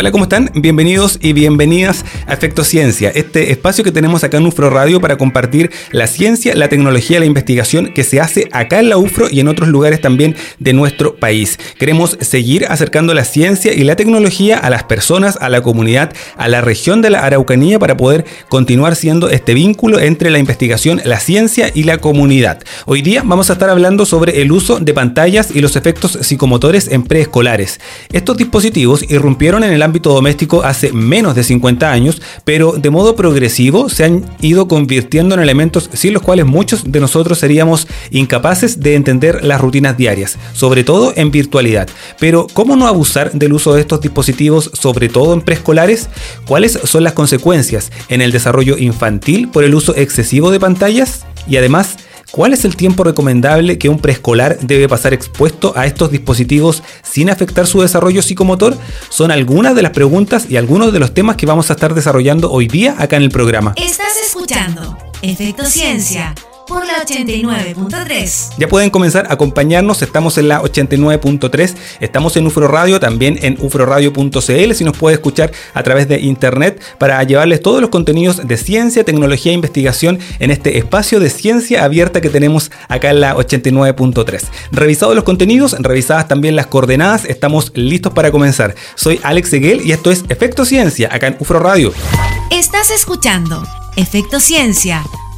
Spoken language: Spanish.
Hola, ¿cómo están? Bienvenidos y bienvenidas a Efecto Ciencia, este espacio que tenemos acá en UFRO Radio para compartir la ciencia, la tecnología la investigación que se hace acá en la UFRO y en otros lugares también de nuestro país. Queremos seguir acercando la ciencia y la tecnología a las personas, a la comunidad, a la región de la Araucanía para poder continuar siendo este vínculo entre la investigación, la ciencia y la comunidad. Hoy día vamos a estar hablando sobre el uso de pantallas y los efectos psicomotores en preescolares. Estos dispositivos irrumpieron en el ámbito doméstico hace menos de 50 años, pero de modo progresivo se han ido convirtiendo en elementos sin los cuales muchos de nosotros seríamos incapaces de entender las rutinas diarias, sobre todo en virtualidad. Pero, ¿cómo no abusar del uso de estos dispositivos, sobre todo en preescolares? ¿Cuáles son las consecuencias en el desarrollo infantil por el uso excesivo de pantallas? Y además, ¿Cuál es el tiempo recomendable que un preescolar debe pasar expuesto a estos dispositivos sin afectar su desarrollo psicomotor? Son algunas de las preguntas y algunos de los temas que vamos a estar desarrollando hoy día acá en el programa. Estás escuchando Efecto Ciencia por la 89.3. Ya pueden comenzar a acompañarnos, estamos en la 89.3, estamos en UFRO Radio, también en ufroradio.cl, si nos puede escuchar a través de internet para llevarles todos los contenidos de ciencia, tecnología e investigación en este espacio de ciencia abierta que tenemos acá en la 89.3. Revisados los contenidos, revisadas también las coordenadas, estamos listos para comenzar. Soy Alex Seguel y esto es Efecto Ciencia acá en UFRO Radio. Estás escuchando Efecto Ciencia